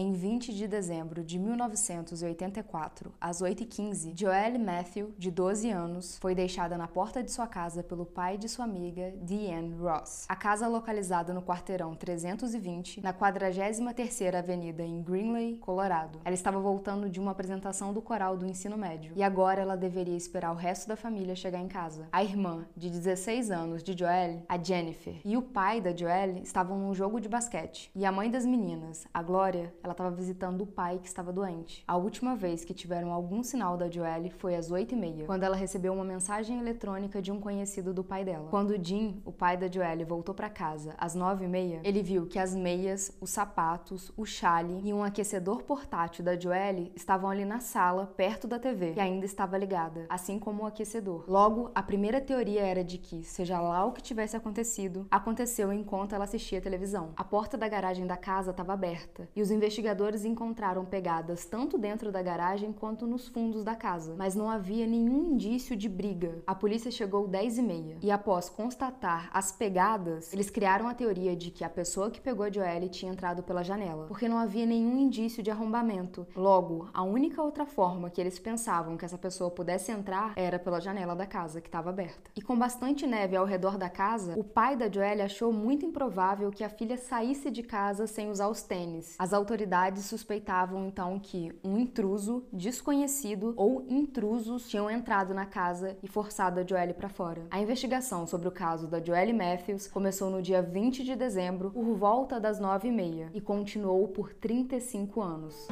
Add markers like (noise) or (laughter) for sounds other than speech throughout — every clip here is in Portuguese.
Em 20 de dezembro de 1984, às 8h15, Joelle Matthew, de 12 anos, foi deixada na porta de sua casa pelo pai de sua amiga, Deanne Ross. A casa localizada no quarteirão 320, na 43ª Avenida em Greenley, Colorado. Ela estava voltando de uma apresentação do coral do ensino médio e agora ela deveria esperar o resto da família chegar em casa. A irmã, de 16 anos, de Joelle, a Jennifer, e o pai da Joelle estavam num jogo de basquete. E a mãe das meninas, a Glória, ela estava visitando o pai que estava doente. A última vez que tiveram algum sinal da Joelle foi às 8h30, quando ela recebeu uma mensagem eletrônica de um conhecido do pai dela. Quando Jim, o pai da Joelle, voltou para casa às 9h30, ele viu que as meias, os sapatos, o chale e um aquecedor portátil da Joelle estavam ali na sala, perto da TV, que ainda estava ligada, assim como o aquecedor. Logo, a primeira teoria era de que, seja lá o que tivesse acontecido, aconteceu enquanto ela assistia televisão. A porta da garagem da casa estava aberta e os investigadores encontraram pegadas tanto dentro da garagem quanto nos fundos da casa, mas não havia nenhum indício de briga. A polícia chegou 10 e meia e após constatar as pegadas, eles criaram a teoria de que a pessoa que pegou a Joelle tinha entrado pela janela, porque não havia nenhum indício de arrombamento. Logo, a única outra forma que eles pensavam que essa pessoa pudesse entrar era pela janela da casa que estava aberta. E com bastante neve ao redor da casa, o pai da Joelle achou muito improvável que a filha saísse de casa sem usar os tênis. As autoridades suspeitavam então que um intruso desconhecido ou intrusos tinham entrado na casa e forçado a Joelle para fora. A investigação sobre o caso da Joelle Matthews começou no dia 20 de dezembro, por volta das 9h30, e continuou por 35 anos.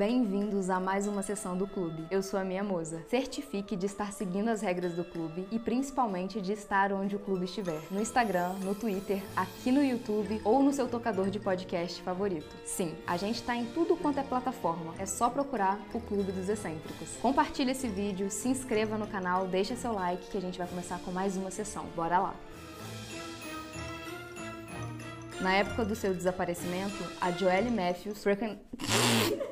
Bem-vindos a mais uma sessão do clube. Eu sou a Minha Moza. Certifique de estar seguindo as regras do clube e principalmente de estar onde o clube estiver. No Instagram, no Twitter, aqui no YouTube ou no seu tocador de podcast favorito. Sim, a gente está em tudo quanto é plataforma. É só procurar o Clube dos Excêntricos. Compartilhe esse vídeo, se inscreva no canal, deixa seu like que a gente vai começar com mais uma sessão. Bora lá! Na época do seu desaparecimento, a Joelle Matthews. (laughs)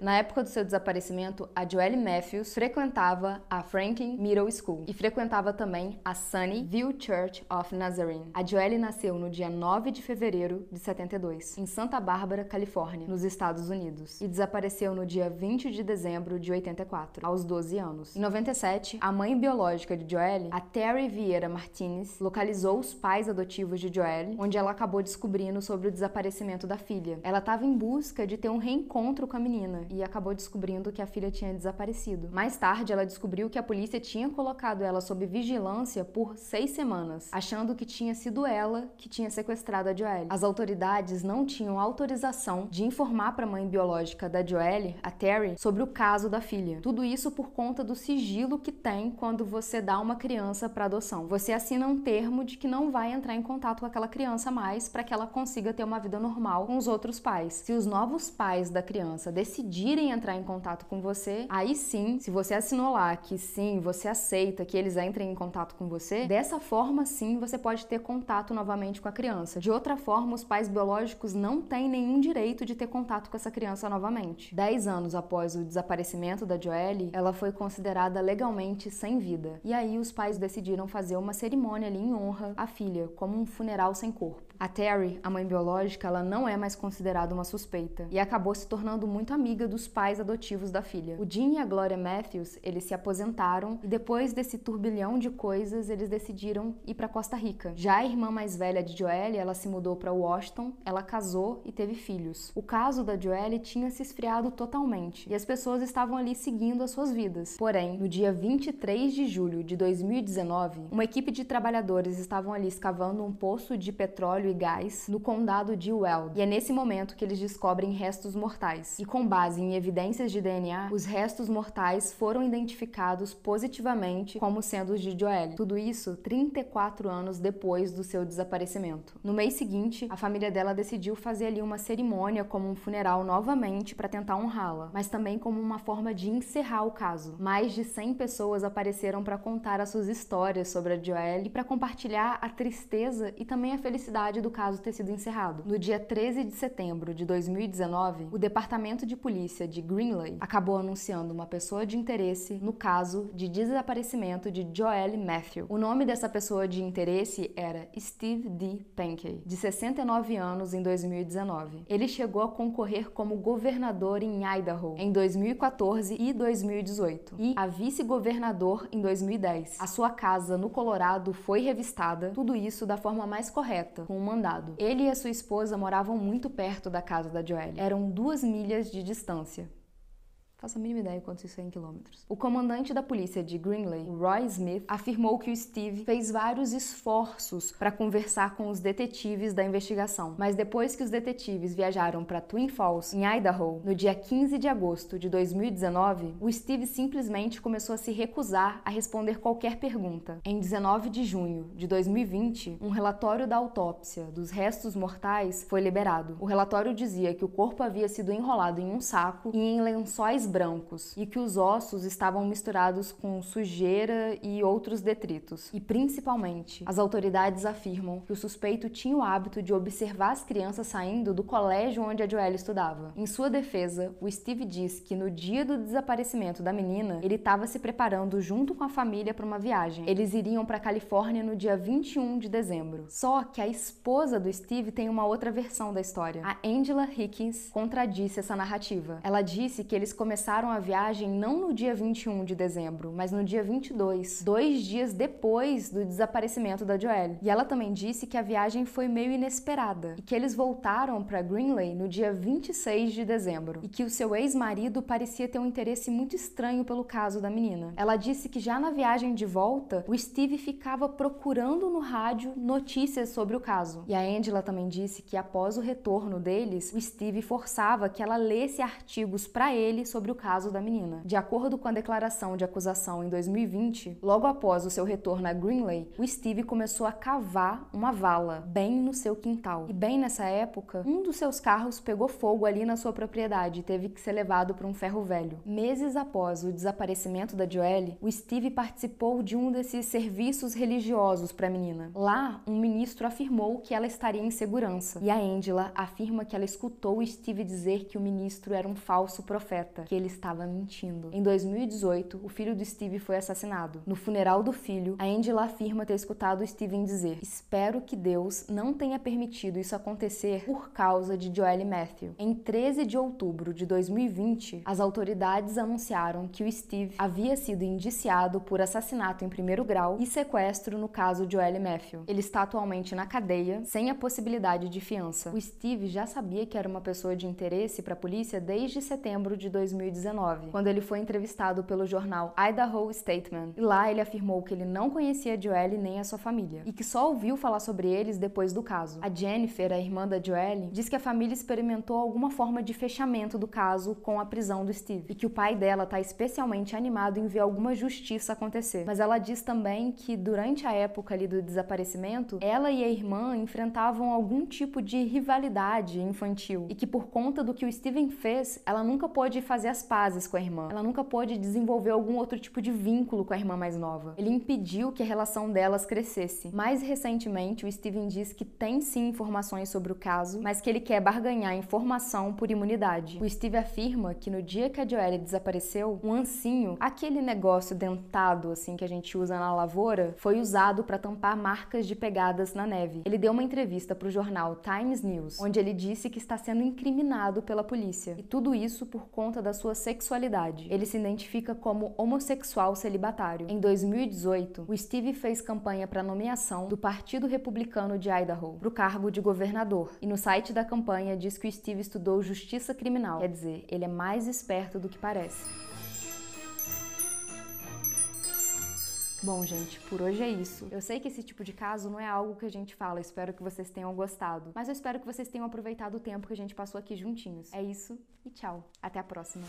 Na época do seu desaparecimento, a Joelle Matthews frequentava a Franklin Middle School e frequentava também a Sunnyville Church of Nazarene. A Joelle nasceu no dia 9 de fevereiro de 72, em Santa Bárbara, Califórnia, nos Estados Unidos, e desapareceu no dia 20 de dezembro de 84, aos 12 anos. Em 97, a mãe biológica de Joelle, a Terry Vieira Martinez, localizou os pais adotivos de Joelle, onde ela acabou descobrindo sobre o desaparecimento da filha. Ela estava em busca de ter um reencontro com a menina e acabou descobrindo que a filha tinha desaparecido. Mais tarde, ela descobriu que a polícia tinha colocado ela sob vigilância por seis semanas, achando que tinha sido ela que tinha sequestrado a Joelle. As autoridades não tinham autorização de informar para a mãe biológica da Joelle, a Terry, sobre o caso da filha. Tudo isso por conta do sigilo que tem quando você dá uma criança para adoção. Você assina um termo de que não vai entrar em contato com aquela criança mais para que ela consiga ter uma vida normal com os outros pais. Se os novos pais da criança decidirem decidirem entrar em contato com você, aí sim, se você assinou lá que sim, você aceita que eles entrem em contato com você, dessa forma sim você pode ter contato novamente com a criança. De outra forma, os pais biológicos não têm nenhum direito de ter contato com essa criança novamente. Dez anos após o desaparecimento da Joelle, ela foi considerada legalmente sem vida. E aí os pais decidiram fazer uma cerimônia ali em honra à filha, como um funeral sem corpo. A Terry, a mãe biológica, ela não é mais considerada uma suspeita e acabou se tornando muito amiga dos pais adotivos da filha. O Jim e a Gloria Matthews, eles se aposentaram e depois desse turbilhão de coisas, eles decidiram ir para Costa Rica. Já a irmã mais velha de Joelle, ela se mudou para Washington, ela casou e teve filhos. O caso da Joelle tinha se esfriado totalmente e as pessoas estavam ali seguindo as suas vidas. Porém, no dia 23 de julho de 2019, uma equipe de trabalhadores estavam ali escavando um poço de petróleo gás no condado de Weld. E é nesse momento que eles descobrem restos mortais. E com base em evidências de DNA, os restos mortais foram identificados positivamente como sendo os de Joelle. Tudo isso 34 anos depois do seu desaparecimento. No mês seguinte, a família dela decidiu fazer ali uma cerimônia como um funeral novamente para tentar honrá-la, mas também como uma forma de encerrar o caso. Mais de 100 pessoas apareceram para contar as suas histórias sobre a Joelle e para compartilhar a tristeza e também a felicidade do caso ter sido encerrado. No dia 13 de setembro de 2019, o Departamento de Polícia de Greenley acabou anunciando uma pessoa de interesse no caso de desaparecimento de Joelle Matthew. O nome dessa pessoa de interesse era Steve D. Pankey, de 69 anos em 2019. Ele chegou a concorrer como governador em Idaho em 2014 e 2018 e a vice-governador em 2010. A sua casa no Colorado foi revistada, tudo isso da forma mais correta, com um mandado. Ele e a sua esposa moravam muito perto da casa da Joelle. Eram duas milhas de distância. Faço a mínima ideia quanto isso é em quilômetros. O comandante da polícia de Greenley, Roy Smith, afirmou que o Steve fez vários esforços para conversar com os detetives da investigação, mas depois que os detetives viajaram para Twin Falls, em Idaho, no dia 15 de agosto de 2019, o Steve simplesmente começou a se recusar a responder qualquer pergunta. Em 19 de junho de 2020, um relatório da autópsia dos restos mortais foi liberado. O relatório dizia que o corpo havia sido enrolado em um saco e em lençóis brancos e que os ossos estavam misturados com sujeira e outros detritos. E principalmente, as autoridades afirmam que o suspeito tinha o hábito de observar as crianças saindo do colégio onde a Joelle estudava. Em sua defesa, o Steve diz que no dia do desaparecimento da menina, ele estava se preparando junto com a família para uma viagem. Eles iriam para Califórnia no dia 21 de dezembro. Só que a esposa do Steve tem uma outra versão da história. A Angela Hickens contradisse essa narrativa. Ela disse que eles começaram começaram a viagem não no dia 21 de dezembro, mas no dia 22, dois dias depois do desaparecimento da Joelle. E ela também disse que a viagem foi meio inesperada e que eles voltaram para Greenley no dia 26 de dezembro e que o seu ex-marido parecia ter um interesse muito estranho pelo caso da menina. Ela disse que já na viagem de volta, o Steve ficava procurando no rádio notícias sobre o caso. E a Angela também disse que após o retorno deles, o Steve forçava que ela lesse artigos para ele sobre sobre o caso da menina. De acordo com a declaração de acusação em 2020, logo após o seu retorno a Greenley, o Steve começou a cavar uma vala bem no seu quintal. E bem nessa época, um dos seus carros pegou fogo ali na sua propriedade e teve que ser levado para um ferro velho. Meses após o desaparecimento da Joelle, o Steve participou de um desses serviços religiosos para a menina. Lá, um ministro afirmou que ela estaria em segurança, e a Angela afirma que ela escutou o Steve dizer que o ministro era um falso profeta, que ele estava mentindo. Em 2018, o filho do Steve foi assassinado. No funeral do filho, a Angela afirma ter escutado Steven dizer: Espero que Deus não tenha permitido isso acontecer por causa de Joelle Matthew. Em 13 de outubro de 2020, as autoridades anunciaram que o Steve havia sido indiciado por assassinato em primeiro grau e sequestro no caso de Joelle Matthew. Ele está atualmente na cadeia, sem a possibilidade de fiança. O Steve já sabia que era uma pessoa de interesse para a polícia desde setembro de 2020 2019, quando ele foi entrevistado pelo jornal Idaho Statesman. E lá ele afirmou que ele não conhecia Joelle nem a sua família e que só ouviu falar sobre eles depois do caso. A Jennifer, a irmã da Joelle, diz que a família experimentou alguma forma de fechamento do caso com a prisão do Steve e que o pai dela está especialmente animado em ver alguma justiça acontecer. Mas ela diz também que durante a época ali do desaparecimento, ela e a irmã enfrentavam algum tipo de rivalidade infantil e que por conta do que o Steven fez, ela nunca pôde fazer as pazes com a irmã. Ela nunca pôde desenvolver algum outro tipo de vínculo com a irmã mais nova. Ele impediu que a relação delas crescesse. Mais recentemente, o Steven diz que tem sim informações sobre o caso, mas que ele quer barganhar informação por imunidade. O Steve afirma que no dia que a Joelle desapareceu, um ancinho, aquele negócio dentado assim que a gente usa na lavoura, foi usado para tampar marcas de pegadas na neve. Ele deu uma entrevista para o jornal Times News, onde ele disse que está sendo incriminado pela polícia. E tudo isso por conta da sua sexualidade. Ele se identifica como homossexual celibatário. Em 2018, o Steve fez campanha para nomeação do Partido Republicano de Idaho para o cargo de governador. E no site da campanha diz que o Steve estudou justiça criminal. Quer dizer, ele é mais esperto do que parece. Bom, gente, por hoje é isso. Eu sei que esse tipo de caso não é algo que a gente fala, espero que vocês tenham gostado. Mas eu espero que vocês tenham aproveitado o tempo que a gente passou aqui juntinhos. É isso e tchau. Até a próxima.